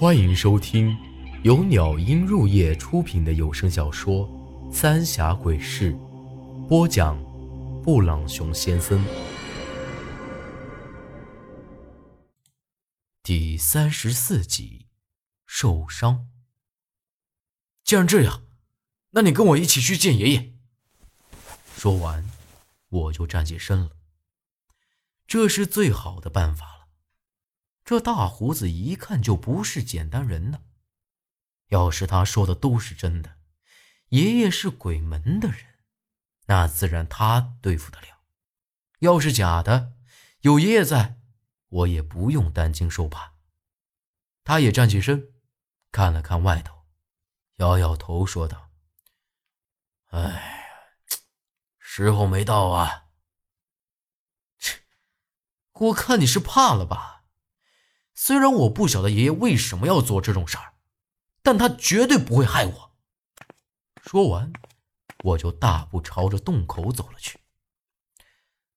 欢迎收听由鸟音入夜出品的有声小说《三峡鬼事》，播讲：布朗熊先生。第三十四集，受伤。既然这样，那你跟我一起去见爷爷。说完，我就站起身了。这是最好的办法了。这大胡子一看就不是简单人呢。要是他说的都是真的，爷爷是鬼门的人，那自然他对付得了；要是假的，有爷爷在，我也不用担惊受怕。他也站起身，看了看外头，摇摇头说道：“哎，时候没到啊。”切，我看你是怕了吧？虽然我不晓得爷爷为什么要做这种事儿，但他绝对不会害我。说完，我就大步朝着洞口走了去。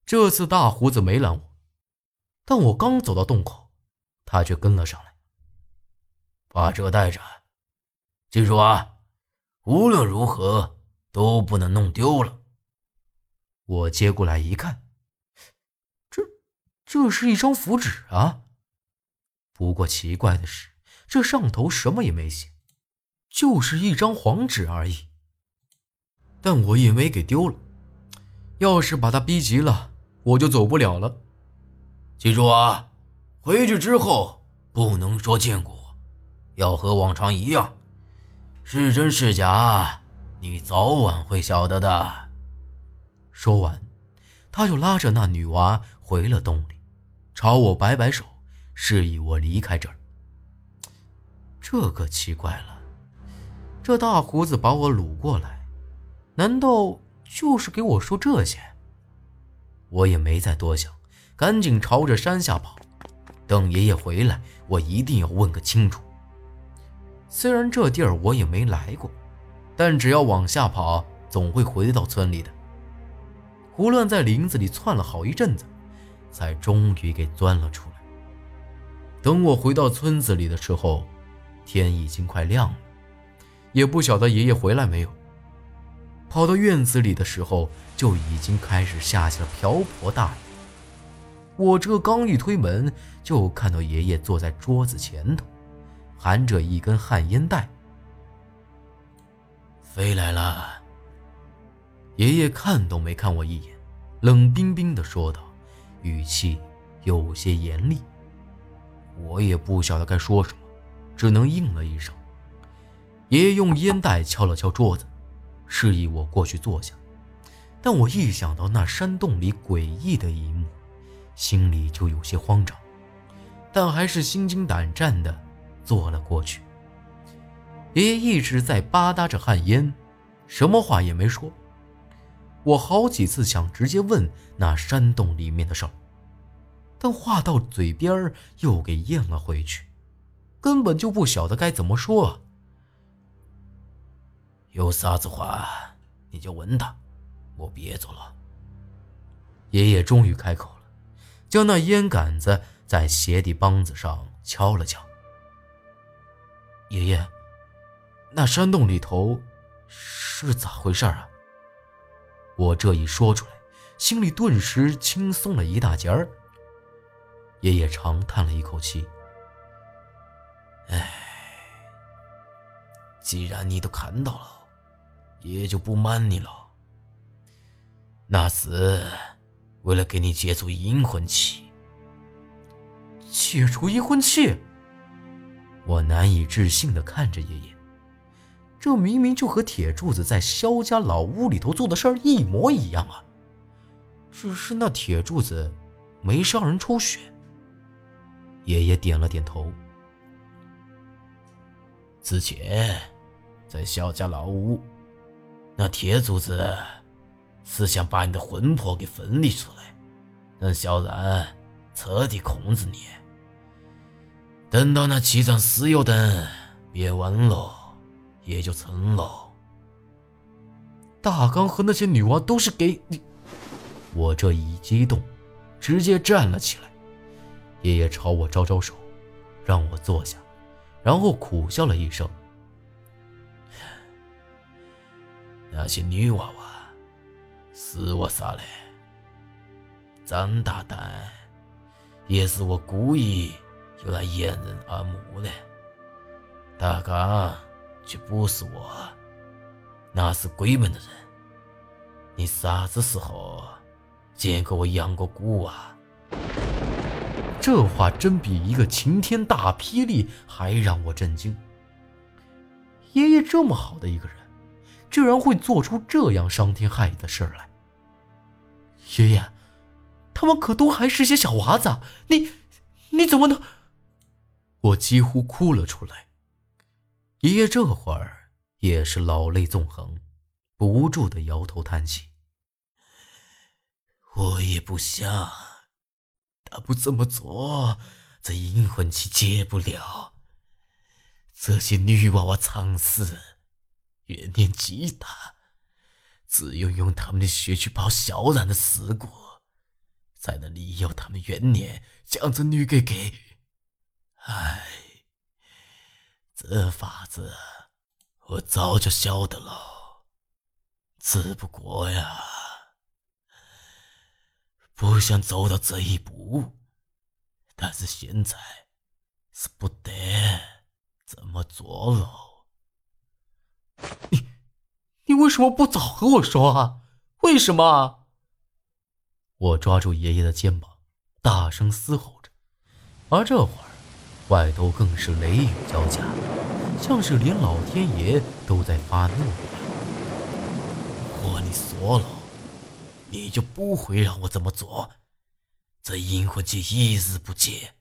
这次大胡子没拦我，但我刚走到洞口，他却跟了上来。把这带着，记住啊，无论如何都不能弄丢了。我接过来一看，这这是一张符纸啊。不过奇怪的是，这上头什么也没写，就是一张黄纸而已。但我也没给丢了。要是把他逼急了，我就走不了了。记住啊，回去之后不能说见过，要和往常一样，是真是假，你早晚会晓得的。说完，他就拉着那女娃回了洞里，朝我摆摆手。示意我离开这儿。这可奇怪了，这大胡子把我掳过来，难道就是给我说这些？我也没再多想，赶紧朝着山下跑。等爷爷回来，我一定要问个清楚。虽然这地儿我也没来过，但只要往下跑，总会回到村里的。胡乱在林子里窜了好一阵子，才终于给钻了出来。等我回到村子里的时候，天已经快亮了，也不晓得爷爷回来没有。跑到院子里的时候，就已经开始下起了瓢泼大雨。我这刚一推门，就看到爷爷坐在桌子前头，含着一根旱烟袋。飞来了。爷爷看都没看我一眼，冷冰冰地说道，语气有些严厉。我也不晓得该说什么，只能应了一声。爷爷用烟袋敲了敲桌子，示意我过去坐下。但我一想到那山洞里诡异的一幕，心里就有些慌张，但还是心惊胆战地坐了过去。爷爷一直在吧嗒着旱烟，什么话也没说。我好几次想直接问那山洞里面的事儿。但话到嘴边又给咽了回去，根本就不晓得该怎么说。有啥子话你就问他，我别走了。爷爷终于开口了，将那烟杆子在鞋底帮子上敲了敲。爷爷，那山洞里头是咋回事啊？我这一说出来，心里顿时轻松了一大截儿。爷爷长叹了一口气：“哎，既然你都看到了，爷就不瞒你了。那是为了给你解除阴魂气。解除阴魂气？我难以置信的看着爷爷，这明明就和铁柱子在萧家老屋里头做的事儿一模一样啊！只是那铁柱子没伤人抽血。”爷爷点了点头。之前，在萧家老屋，那铁柱子是想把你的魂魄给分离出来，让萧然彻底控制你。等到那七丈石油灯灭完了，也就成了。大刚和那些女娃都是给你……我这一激动，直接站了起来。爷爷朝我招招手，让我坐下，然后苦笑了一声：“那些女娃娃是我杀的，张大胆也是我故意用来掩人耳目的。大刚却不是我，那是鬼门的人。你啥子时候见过我养过蛊啊？”这话真比一个晴天大霹雳还让我震惊。爷爷这么好的一个人，居然会做出这样伤天害理的事来。爷爷，他们可都还是些小娃子，你你怎么能……我几乎哭了出来。爷爷这会儿也是老泪纵横，不住的摇头叹气。我也不想。他不这么做，这阴魂气解不了。这些女娃娃藏死，怨念极大，只有用他们的血去报萧然的事故，才能利用他们怨念将这女给给……唉，这法子我早就晓得了，只不过呀。不想走到这一步，但是现在是不得这么做了。你，你为什么不早和我说啊？为什么？我抓住爷爷的肩膀，大声嘶吼着。而这会儿，外头更是雷雨交加，像是连老天爷都在发怒一样。我你说了。你就不会让我这么做。这阴魂气一日不解，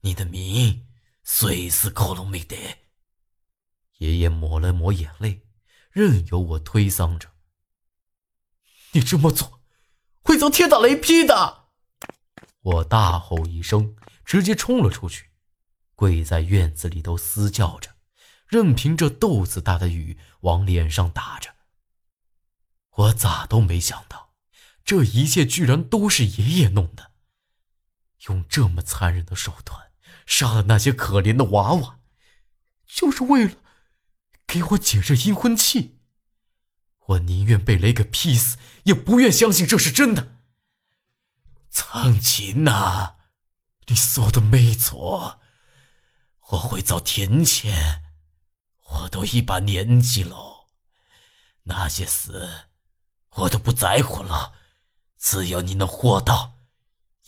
你的命随时可能没得。爷爷抹了抹眼泪，任由我推搡着。你这么做，会遭天打雷劈的！我大吼一声，直接冲了出去，跪在院子里头嘶叫着，任凭这豆子大的雨往脸上打着。我咋都没想到。这一切居然都是爷爷弄的，用这么残忍的手段杀了那些可怜的娃娃，就是为了给我解这阴婚气。我宁愿被雷给劈死，也不愿相信这是真的。苍琴呐，你说的没错，我会遭天谴。我都一把年纪了，那些死我都不在乎了。只要你能活到，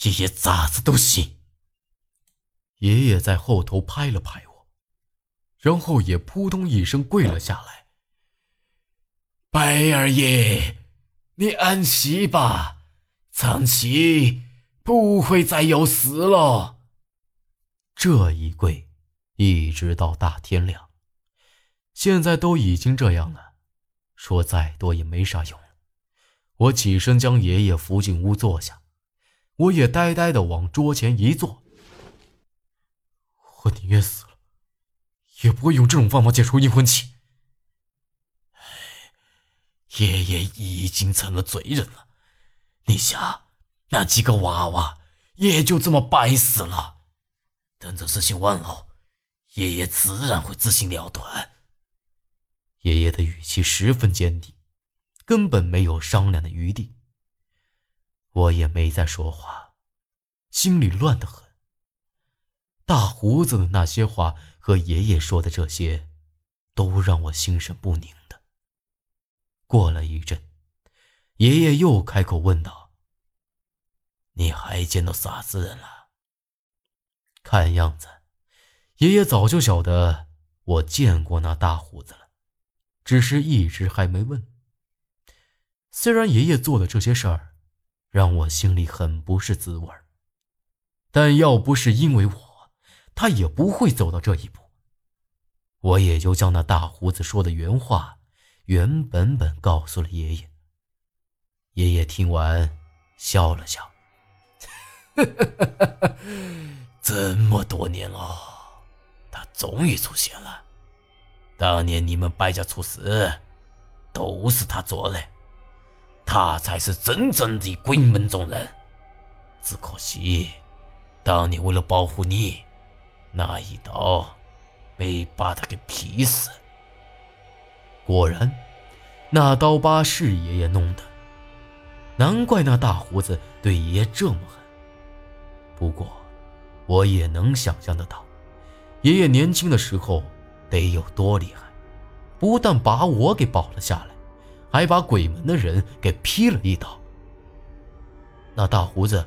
爷爷咋子都行。爷爷在后头拍了拍我，然后也扑通一声跪了下来。白二爷，你安息吧，苍崎不会再有事了。这一跪，一直到大天亮。现在都已经这样了，说再多也没啥用。我起身将爷爷扶进屋坐下，我也呆呆的往桌前一坐。我宁愿死了，也不会用这种方法解除阴魂气。爷爷已经成了罪人了，你想，那几个娃娃也就这么白死了。等这事情完了，爷爷自然会自行了断。爷爷的语气十分坚定。根本没有商量的余地。我也没再说话，心里乱得很。大胡子的那些话和爷爷说的这些，都让我心神不宁的。过了一阵，爷爷又开口问道：“你还见到啥子人了？”看样子，爷爷早就晓得我见过那大胡子了，只是一直还没问。虽然爷爷做的这些事儿，让我心里很不是滋味但要不是因为我，他也不会走到这一步。我也就将那大胡子说的原话原本本告诉了爷爷。爷爷听完，笑了笑：“ 这么多年了，他终于出现了。当年你们白家出事，都是他做的。”他才是真正的鬼门中人，只可惜，当年为了保护你，那一刀没把他给劈死。果然，那刀疤是爷爷弄的，难怪那大胡子对爷爷这么狠。不过，我也能想象得到，爷爷年轻的时候得有多厉害，不但把我给保了下来，还把鬼门的人给劈了一刀。那大胡子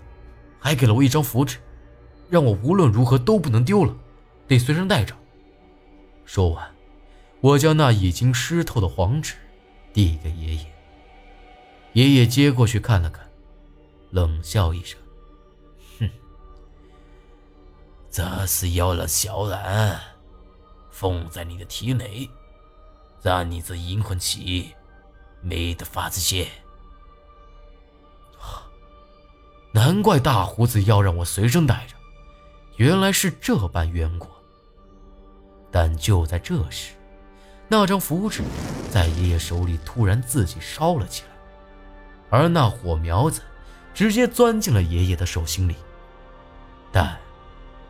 还给了我一张符纸，让我无论如何都不能丢了，得随身带着。说完，我将那已经湿透的黄纸递给爷爷。爷爷接过去看了看，冷笑一声：“哼，这是要让小兰封在你的体内，让你这阴魂起没得法子泄。”难怪大胡子要让我随身带着，原来是这般缘故。但就在这时，那张符纸在爷爷手里突然自己烧了起来，而那火苗子直接钻进了爷爷的手心里，但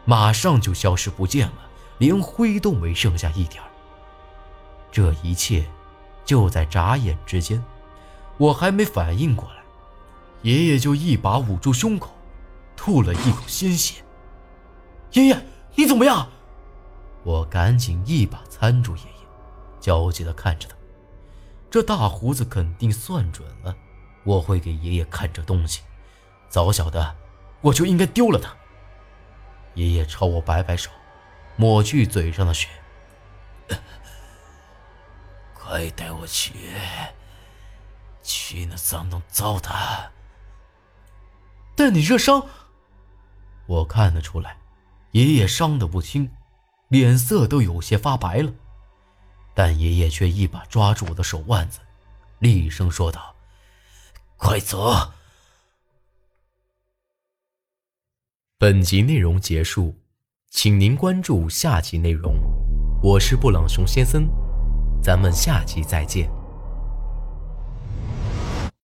马上就消失不见了，连灰都没剩下一点这一切就在眨眼之间，我还没反应过来。爷爷就一把捂住胸口，吐了一口鲜血。爷爷，你怎么样？我赶紧一把搀住爷爷，焦急地看着他。这大胡子肯定算准了，我会给爷爷看这东西。早晓得，我就应该丢了他。爷爷朝我摆摆手，抹去嘴上的血。快带我去，去那脏东糟蹋。但你热伤，我看得出来，爷爷伤得不轻，脸色都有些发白了。但爷爷却一把抓住我的手腕子，厉声说道：“快走！”本集内容结束，请您关注下集内容。我是布朗熊先生，咱们下期再见。